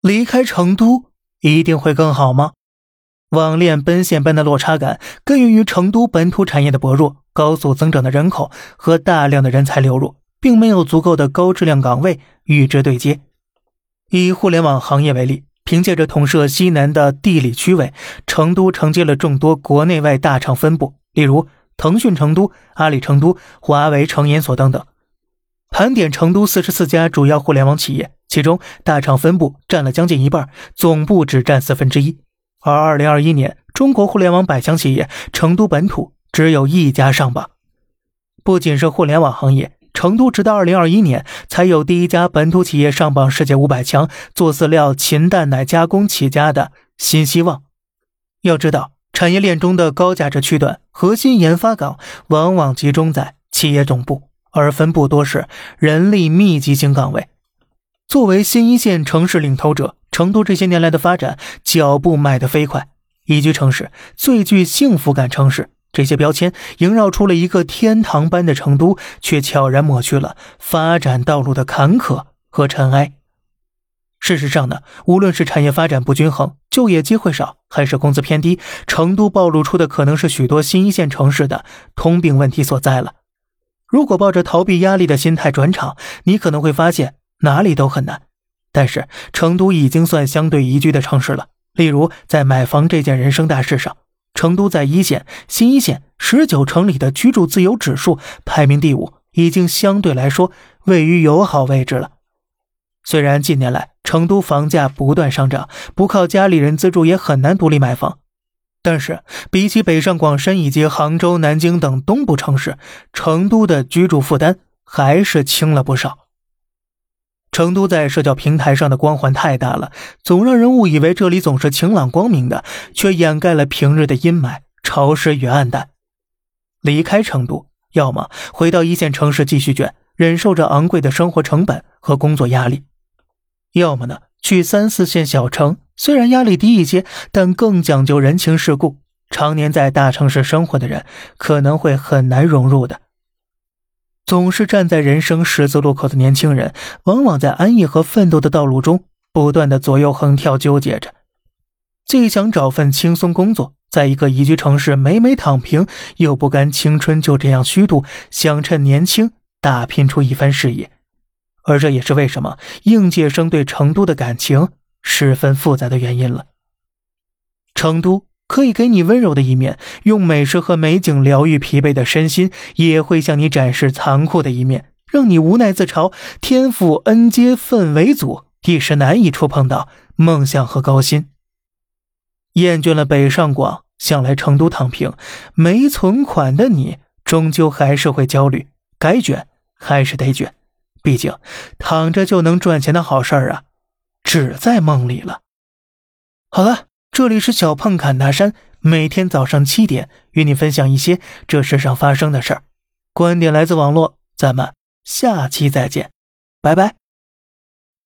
离开成都一定会更好吗？网恋奔现般的落差感，根源于成都本土产业的薄弱、高速增长的人口和大量的人才流入，并没有足够的高质量岗位与之对接。以互联网行业为例，凭借着统摄西南的地理区位，成都承接了众多国内外大厂分布，例如腾讯成都、阿里成都、华为成研所等等。盘点成都四十四家主要互联网企业，其中大厂分布占了将近一半，总部只占四分之一。而二零二一年中国互联网百强企业，成都本土只有一家上榜。不仅是互联网行业，成都直到二零二一年才有第一家本土企业上榜世界五百强，做饲料、禽蛋奶加工起家的新希望。要知道，产业链中的高价值区段、核心研发岗往往集中在企业总部。而分布多是人力密集型岗位。作为新一线城市领头者，成都这些年来的发展脚步迈得飞快。宜居城市、最具幸福感城市，这些标签萦绕出了一个天堂般的成都，却悄然抹去了发展道路的坎坷和尘埃。事实上呢，无论是产业发展不均衡、就业机会少，还是工资偏低，成都暴露出的可能是许多新一线城市的通病问题所在了。如果抱着逃避压力的心态转场，你可能会发现哪里都很难。但是成都已经算相对宜居的城市了。例如，在买房这件人生大事上，成都在一线、新一线十九城里的居住自由指数排名第五，已经相对来说位于友好位置了。虽然近年来成都房价不断上涨，不靠家里人资助也很难独立买房。但是，比起北上广深以及杭州、南京等东部城市，成都的居住负担还是轻了不少。成都在社交平台上的光环太大了，总让人误以为这里总是晴朗光明的，却掩盖了平日的阴霾、潮湿与暗淡。离开成都，要么回到一线城市继续卷，忍受着昂贵的生活成本和工作压力；要么呢，去三四线小城。虽然压力低一些，但更讲究人情世故。常年在大城市生活的人可能会很难融入的。总是站在人生十字路口的年轻人，往往在安逸和奋斗的道路中不断的左右横跳，纠结着。既想找份轻松工作，在一个宜居城市美美躺平，又不甘青春就这样虚度，想趁年轻打拼出一番事业。而这也是为什么应届生对成都的感情。十分复杂的原因了。成都可以给你温柔的一面，用美食和美景疗愈疲惫的身心，也会向你展示残酷的一面，让你无奈自嘲：天赋恩接氛围组，一时难以触碰到梦想和高薪。厌倦了北上广，想来成都躺平，没存款的你，终究还是会焦虑。该卷还是得卷，毕竟躺着就能赚钱的好事儿啊。只在梦里了。好了，这里是小胖侃大山，每天早上七点与你分享一些这世上发生的事儿。观点来自网络，咱们下期再见，拜拜。